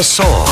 Song.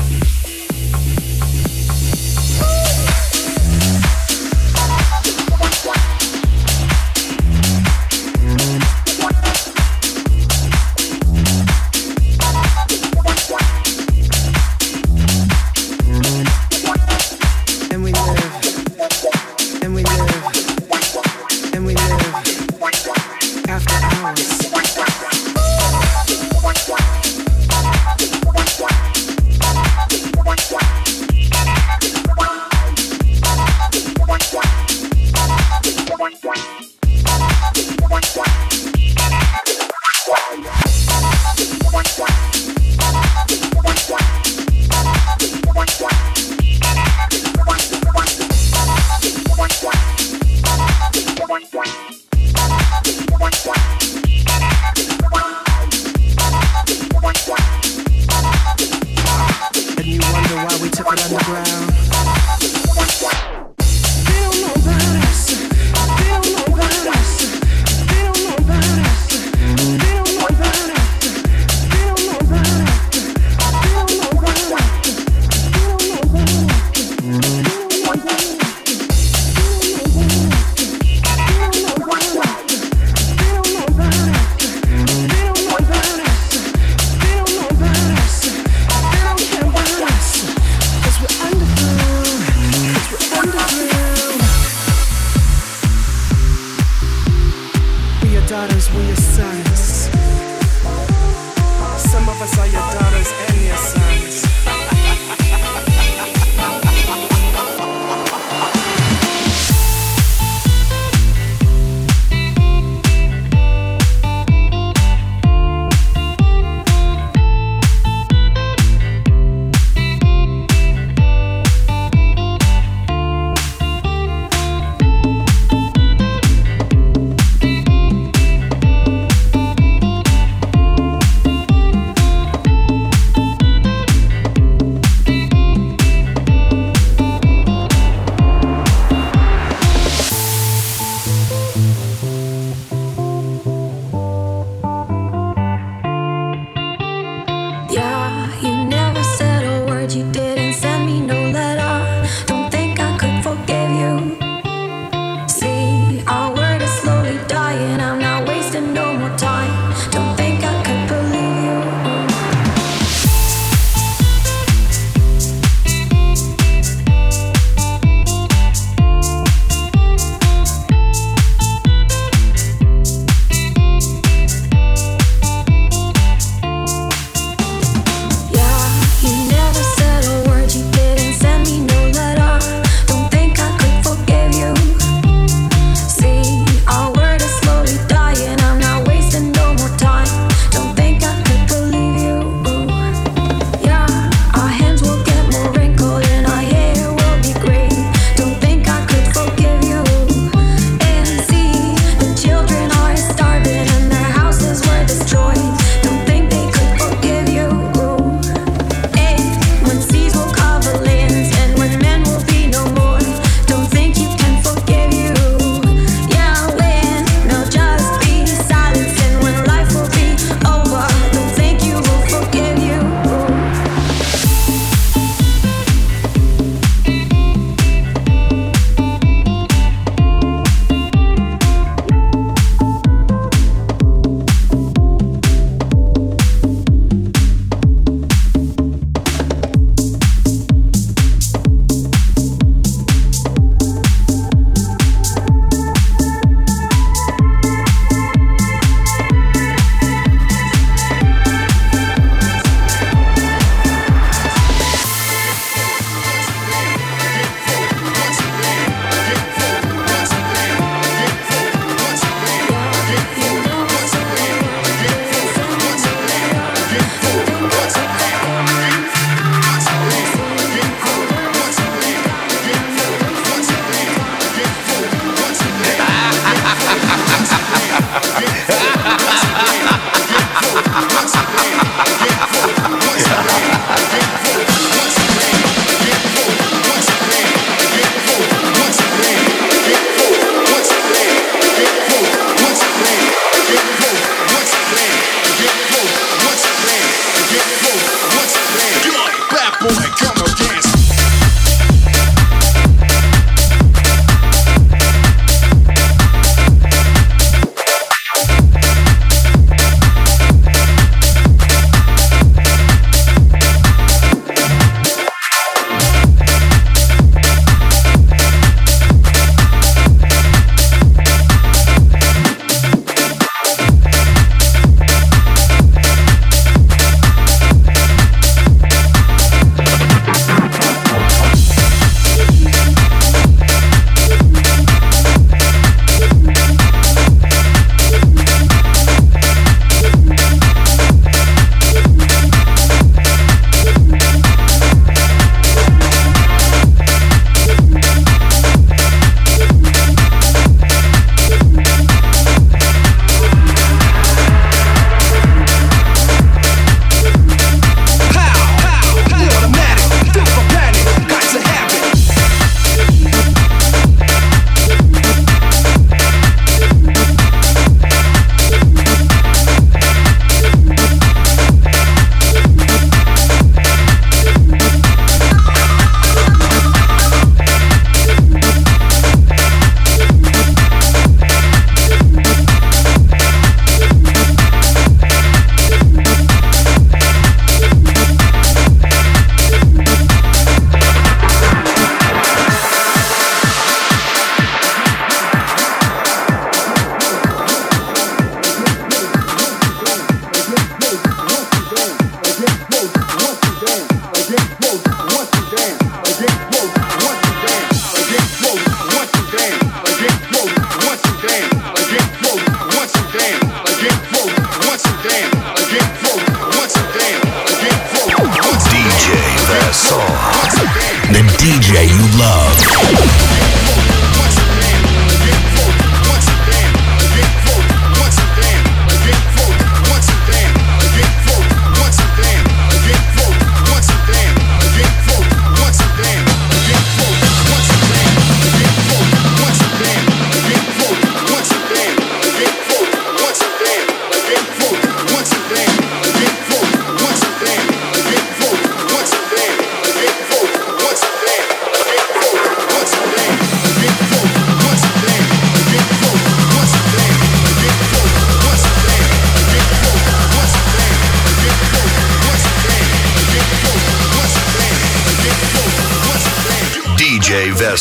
Verson.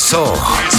Bounce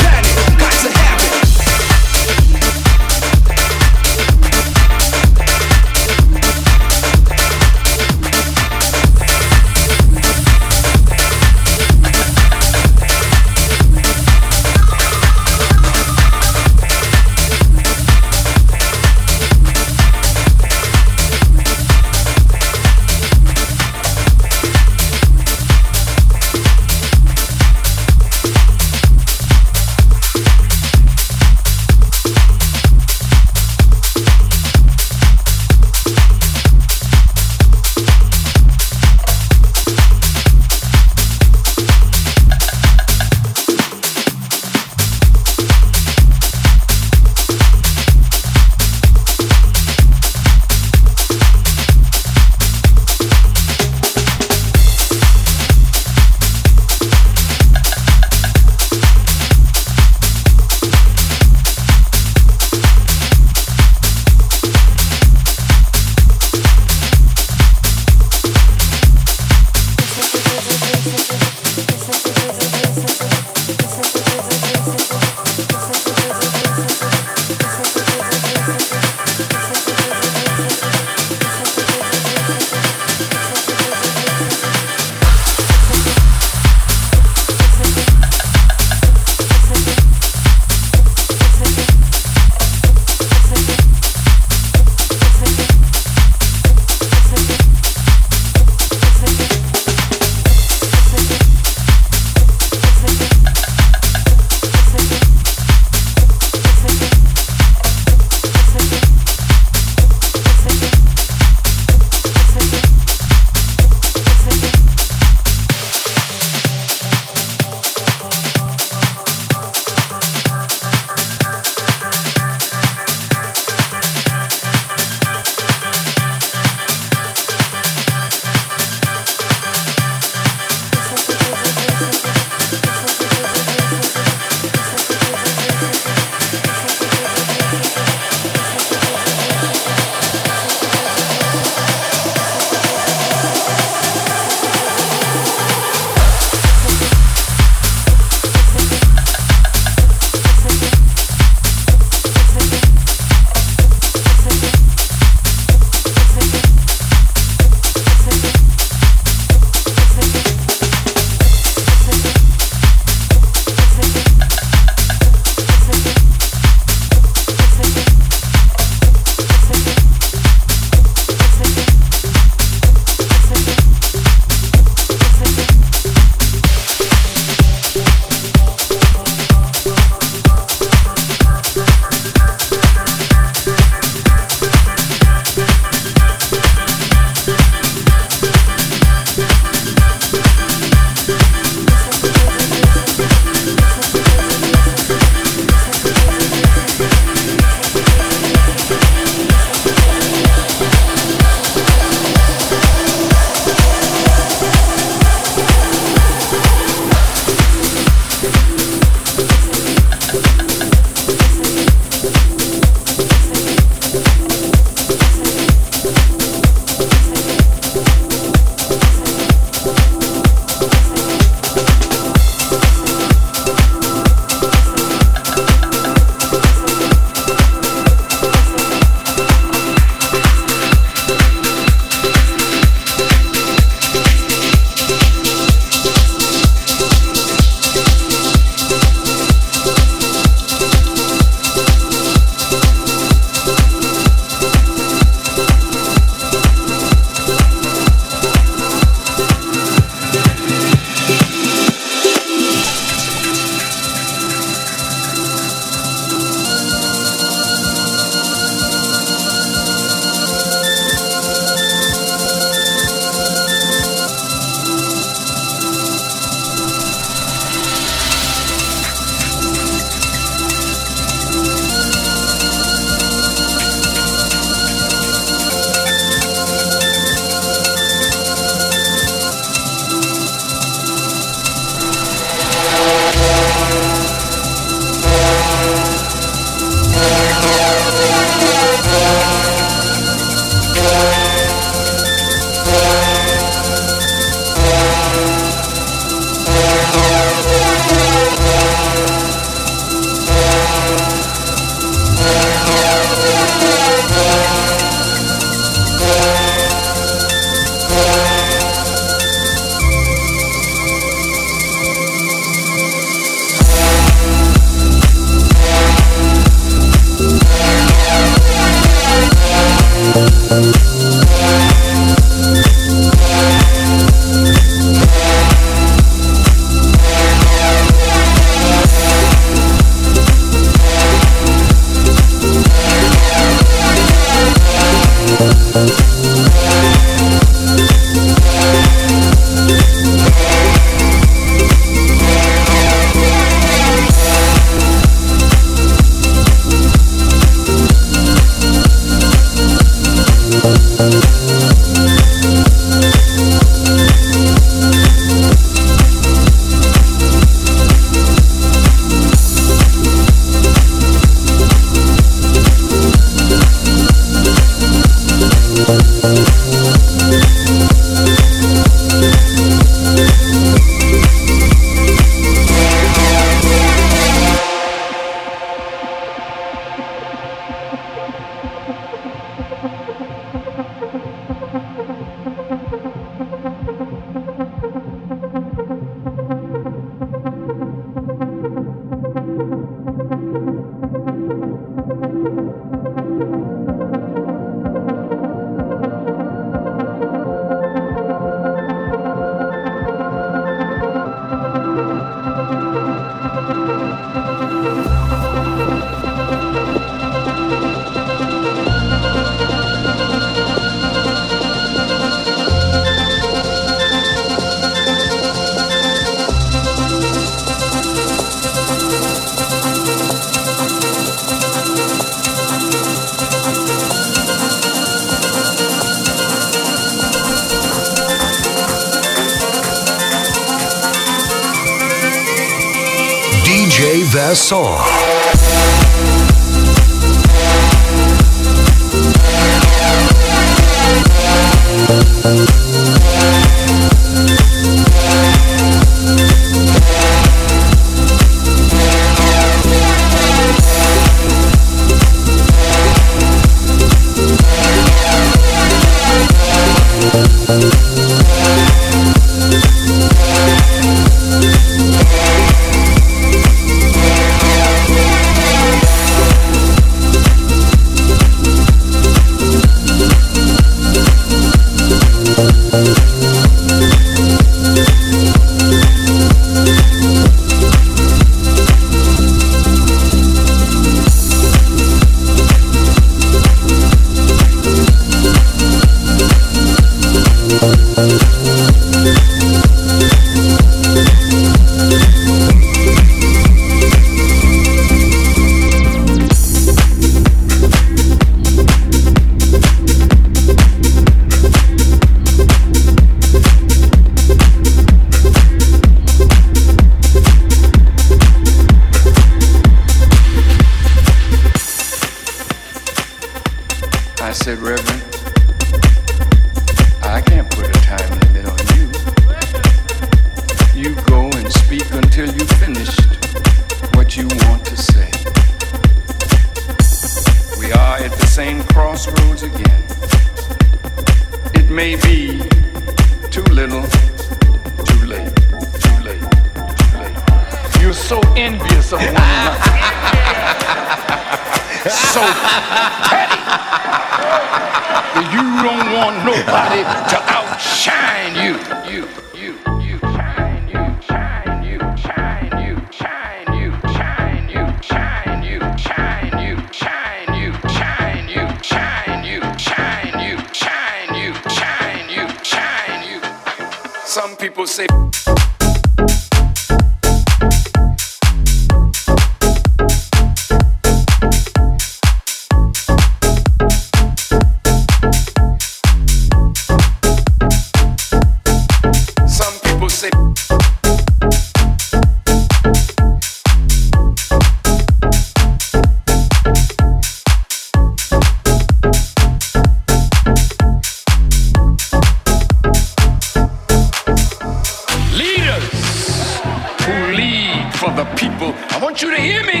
lead for the people. I want you to hear me.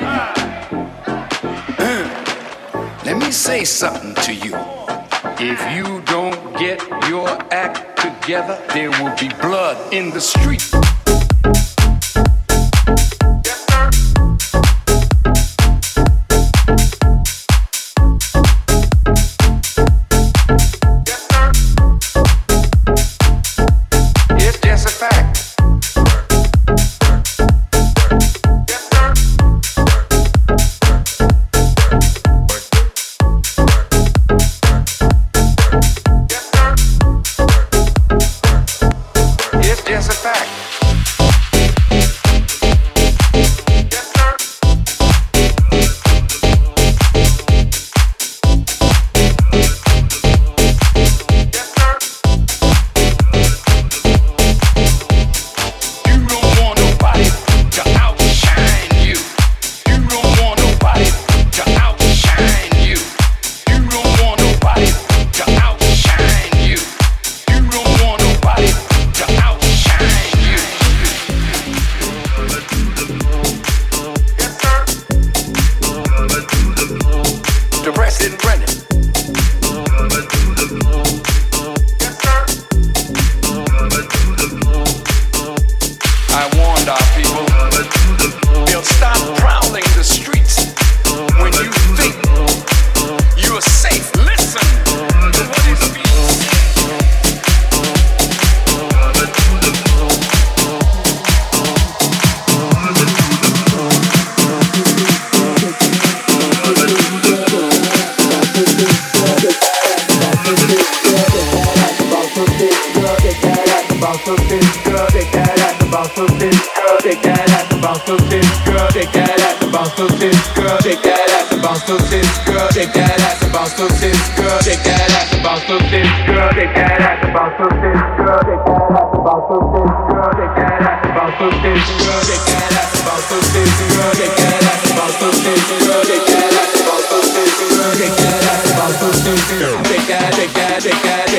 Uh. Uh. Let me say something to you. If you don't get your act together, there will be blood in the street. those this girl. Shake that ass and bounce those girl. Shake that ass and bounce those girl. Shake that ass and bounce those girl. Shake that ass and girl. Shake that ass girl. Shake that ass girl. Shake that ass girl. Shake that, shake that, shake that.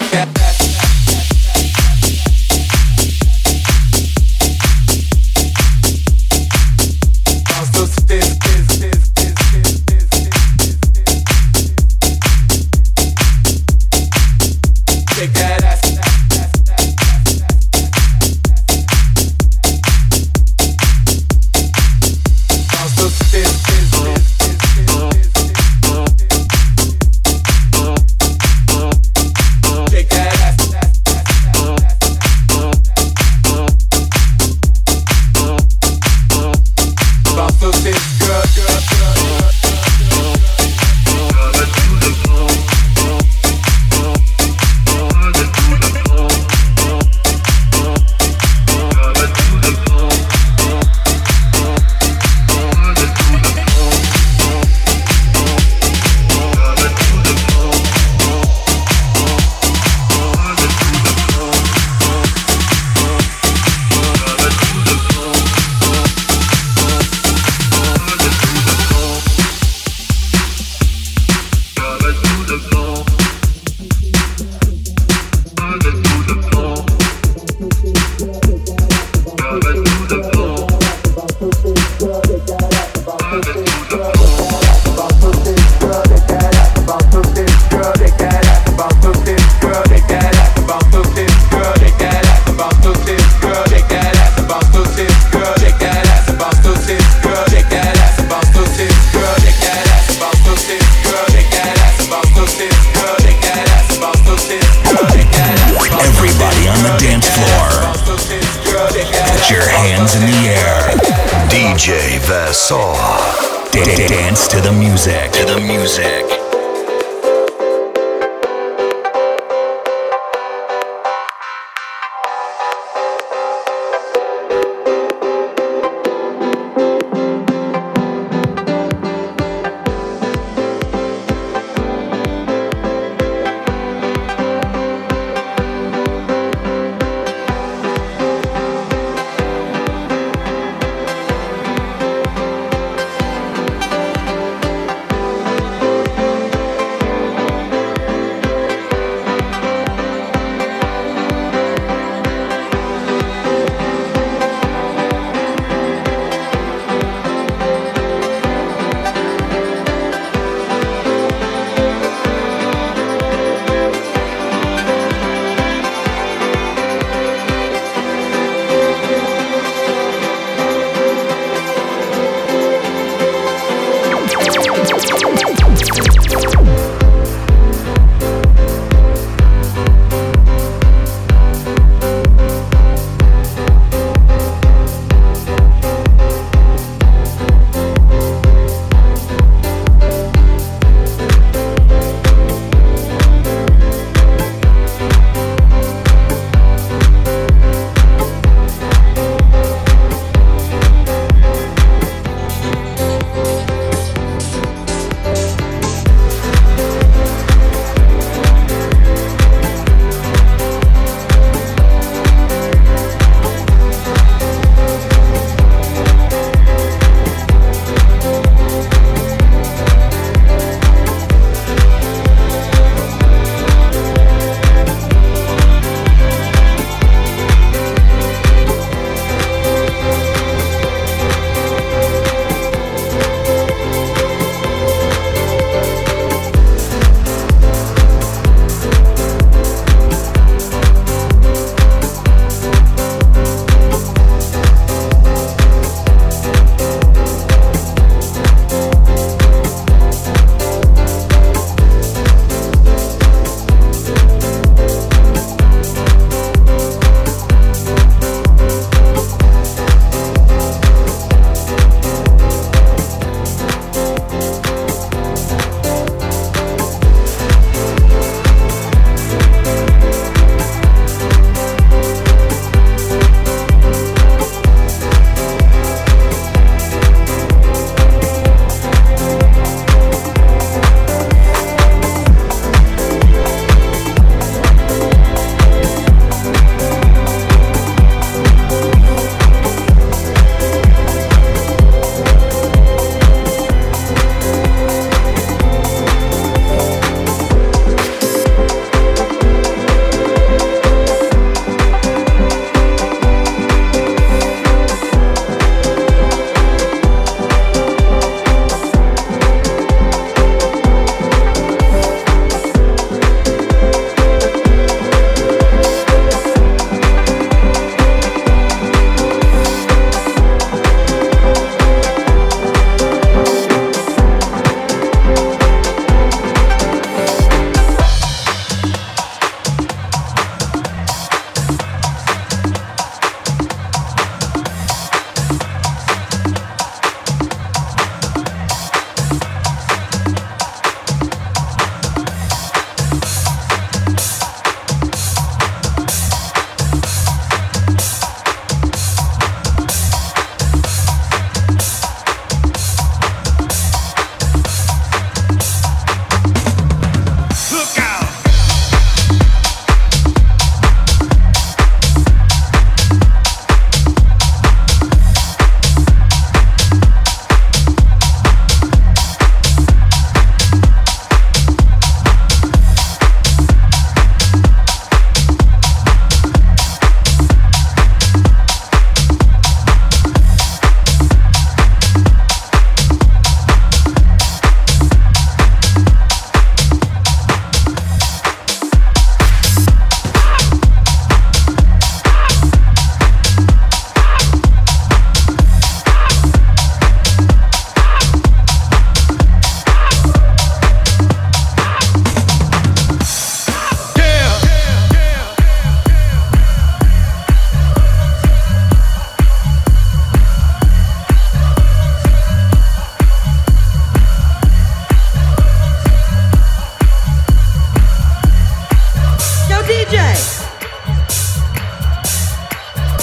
DJ,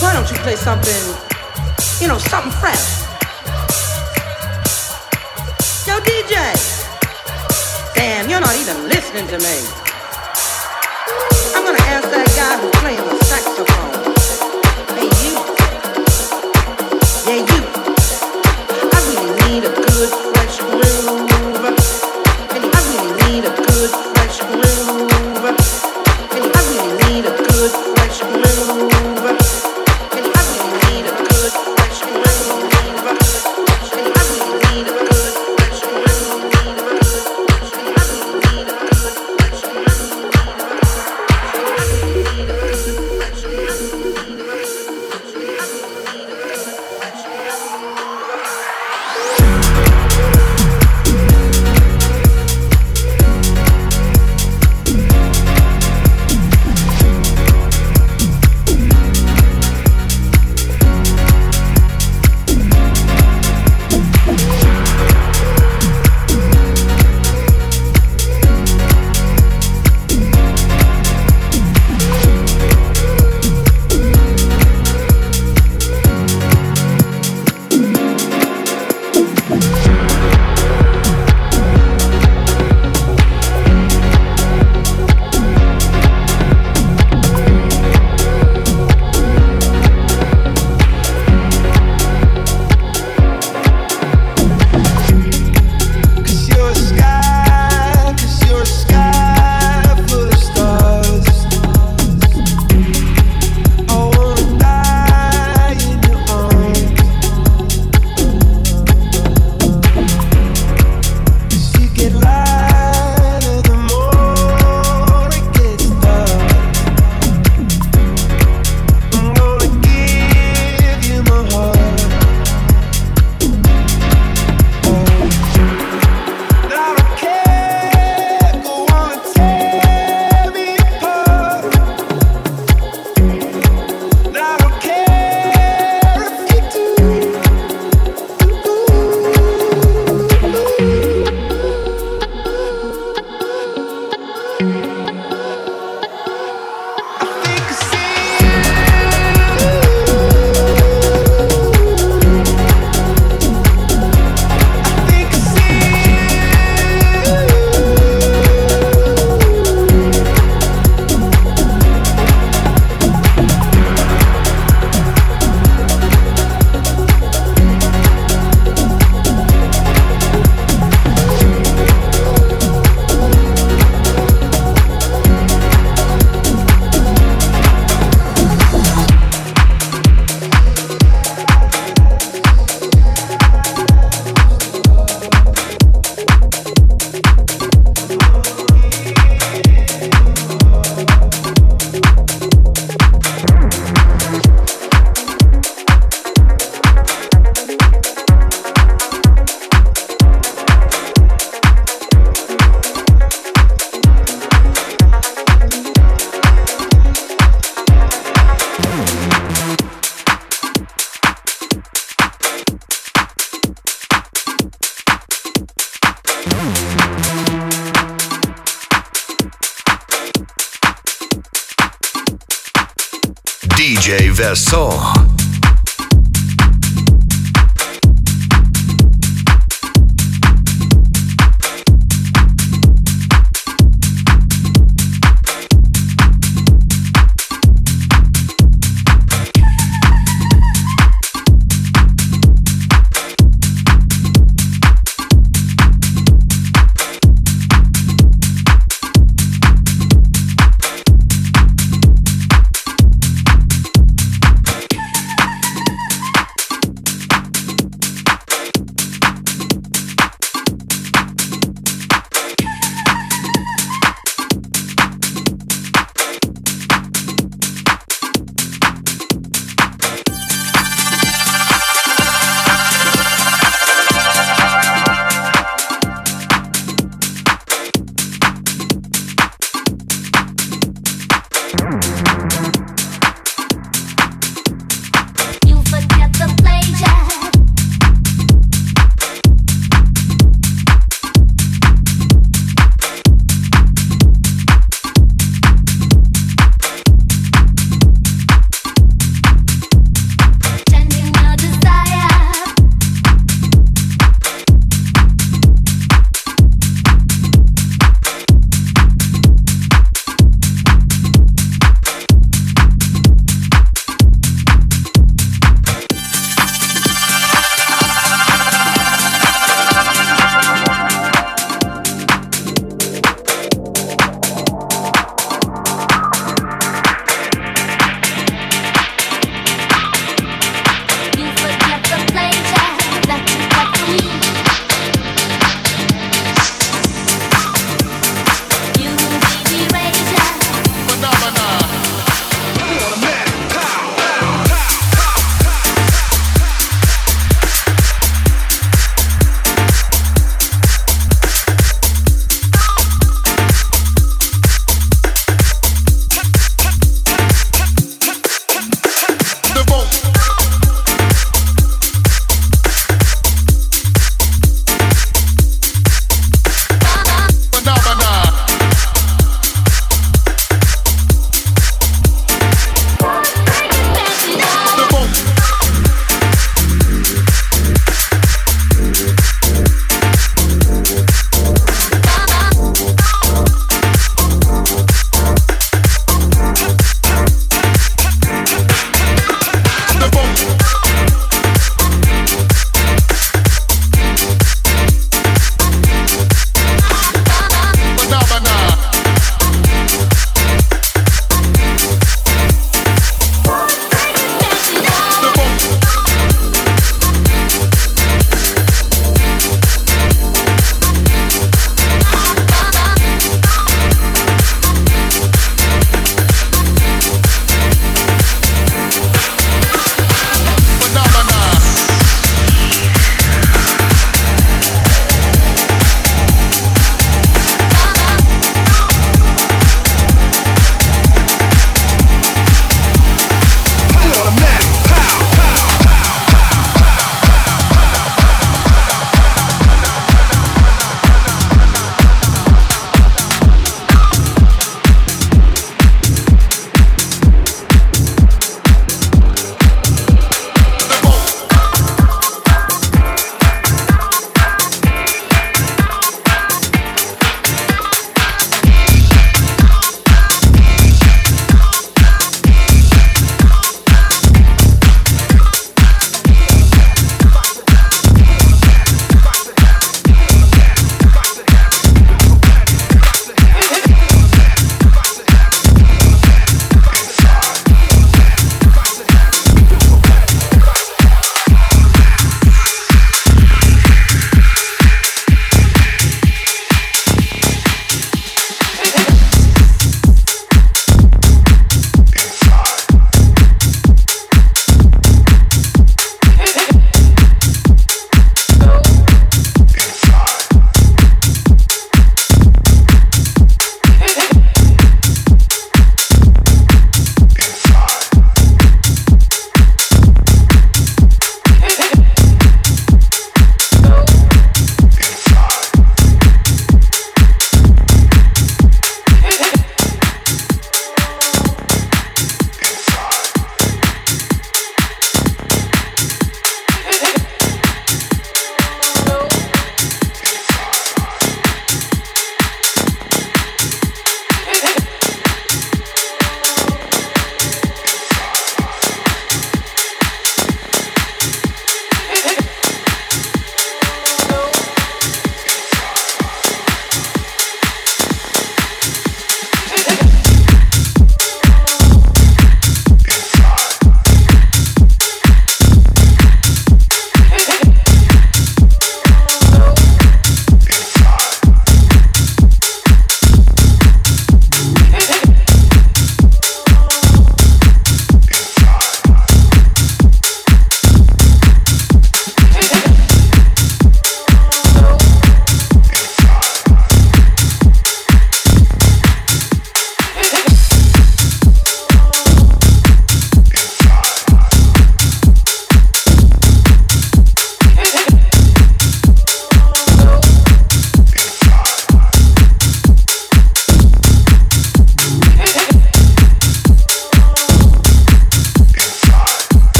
why don't you play something, you know, something fresh? Yo, DJ, damn, you're not even listening to me. I'm gonna ask that guy who's playing the saxophone. DJ Verso.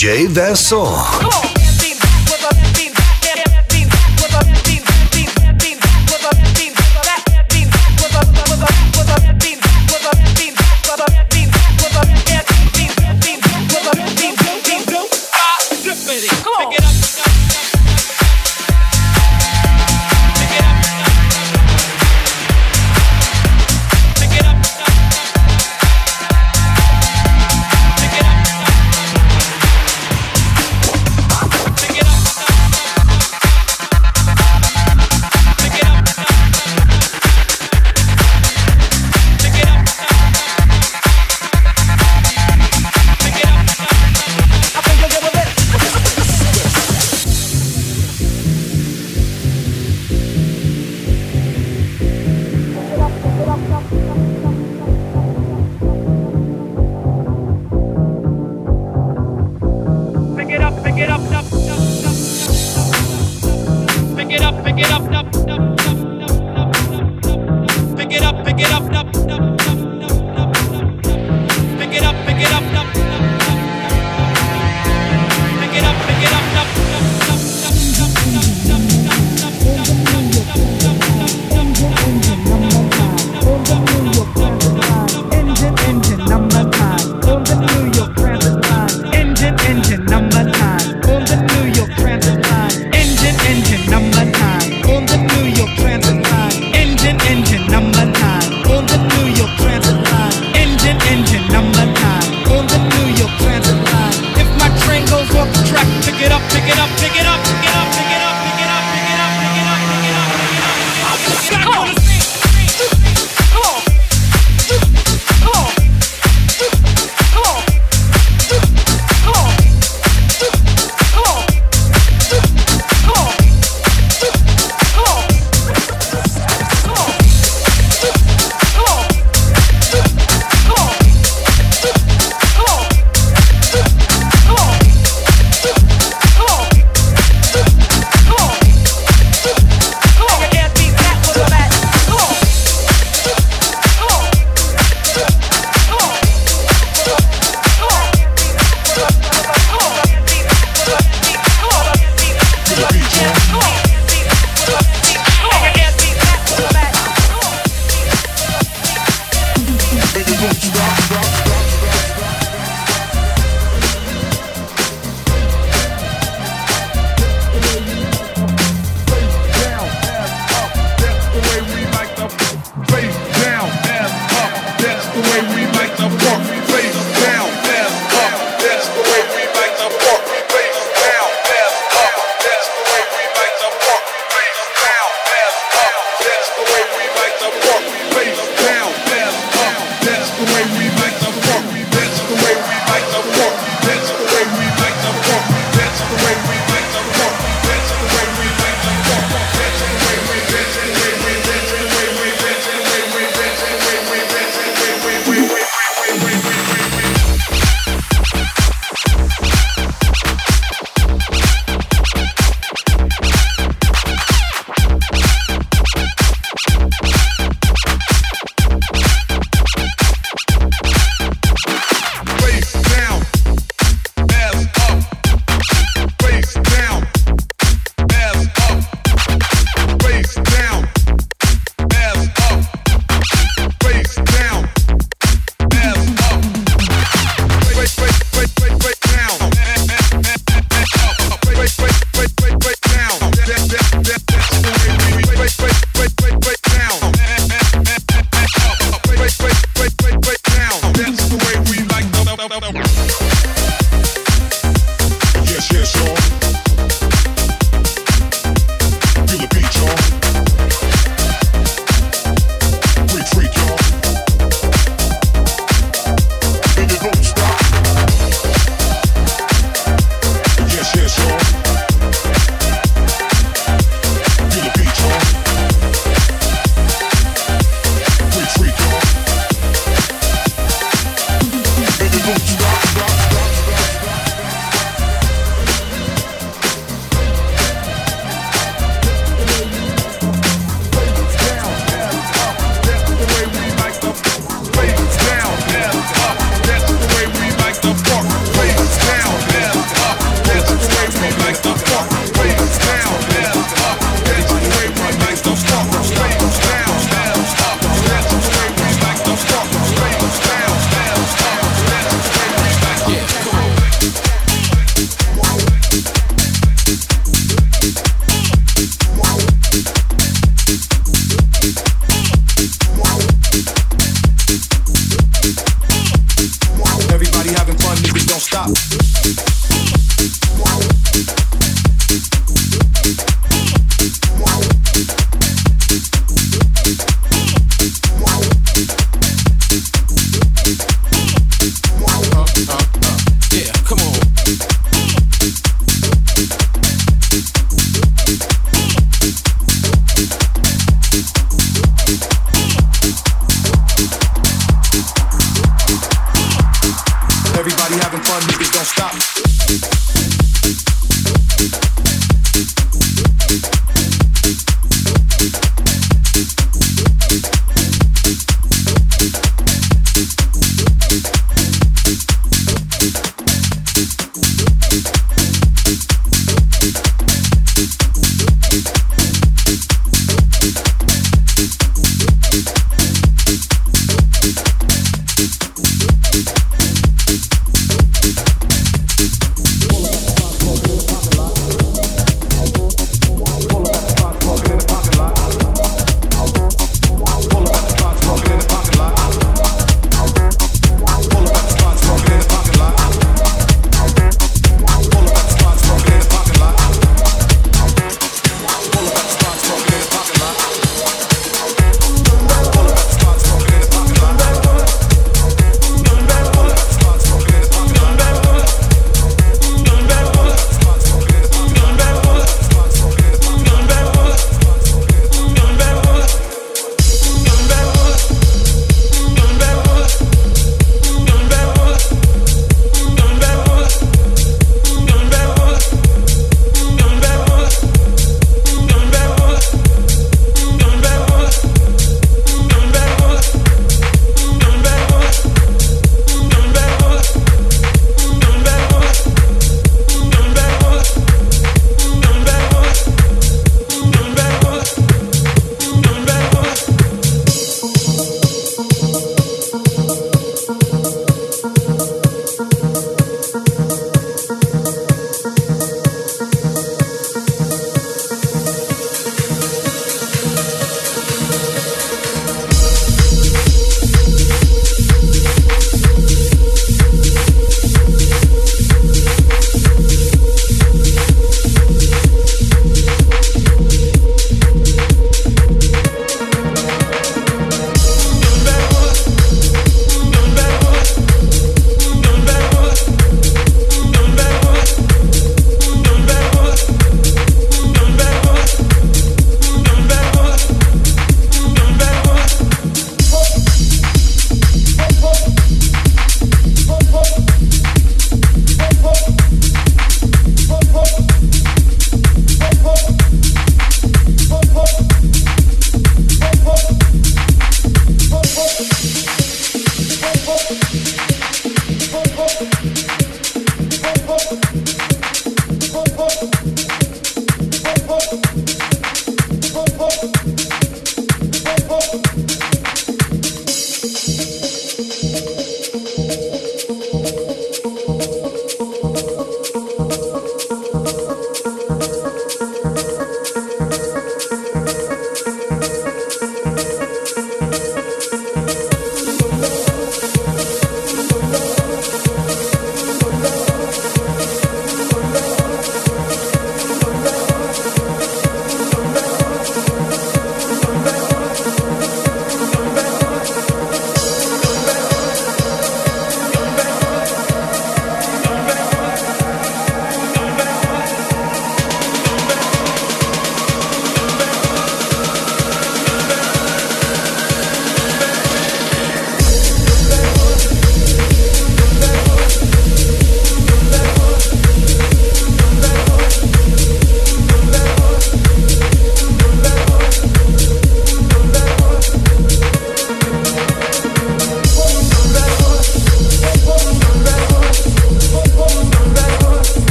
J. Vasson. Shake that. DJ Vasson. Baby, don't stop, stop, stop.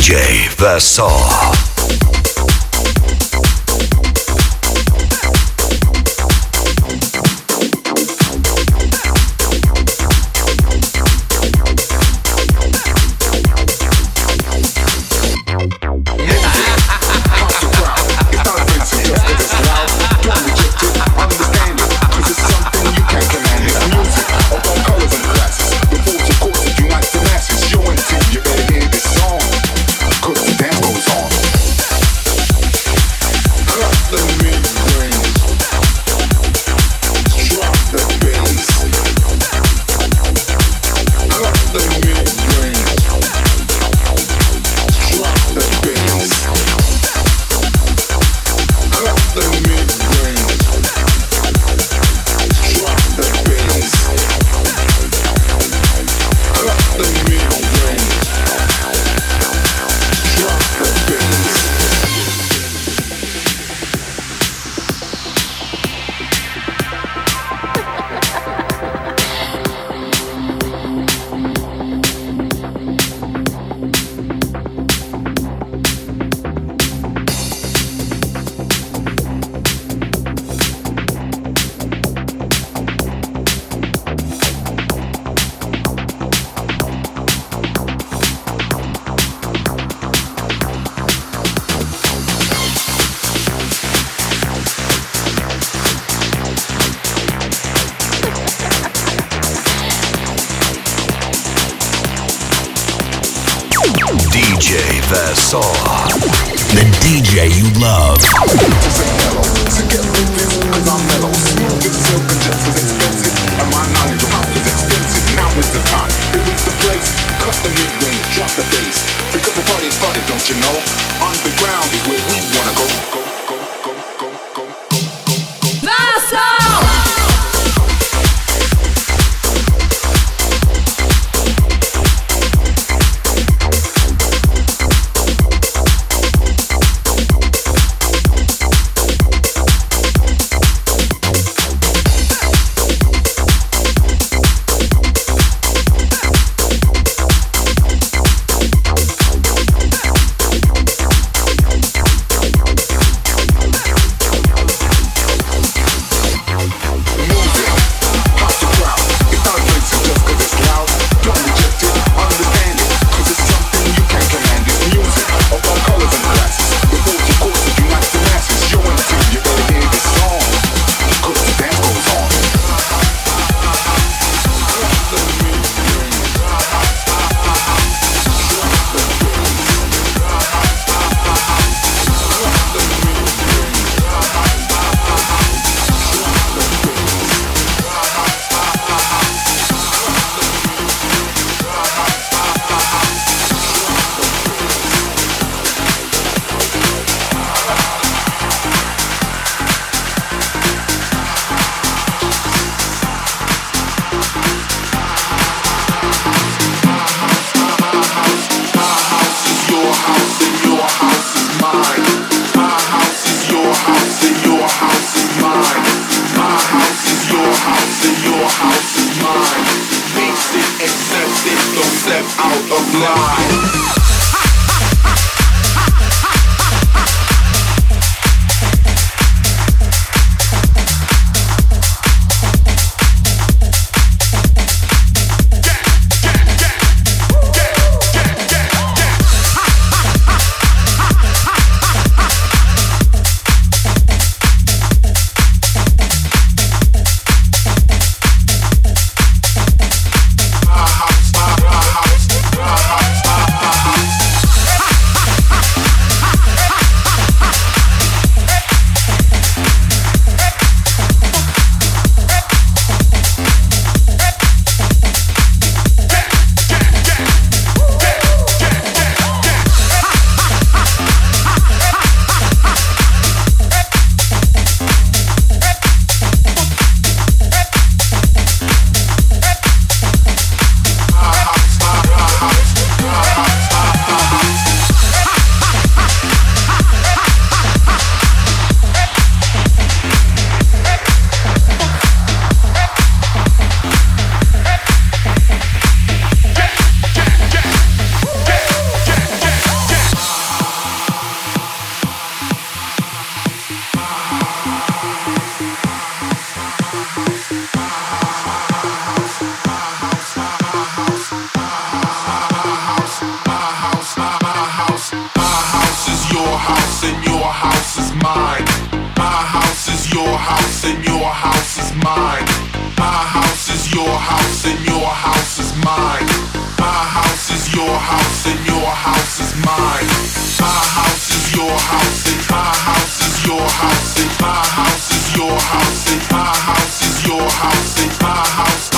DJ Versaw. don't step out of line. House and my house is your house and my house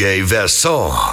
DJ Vesson.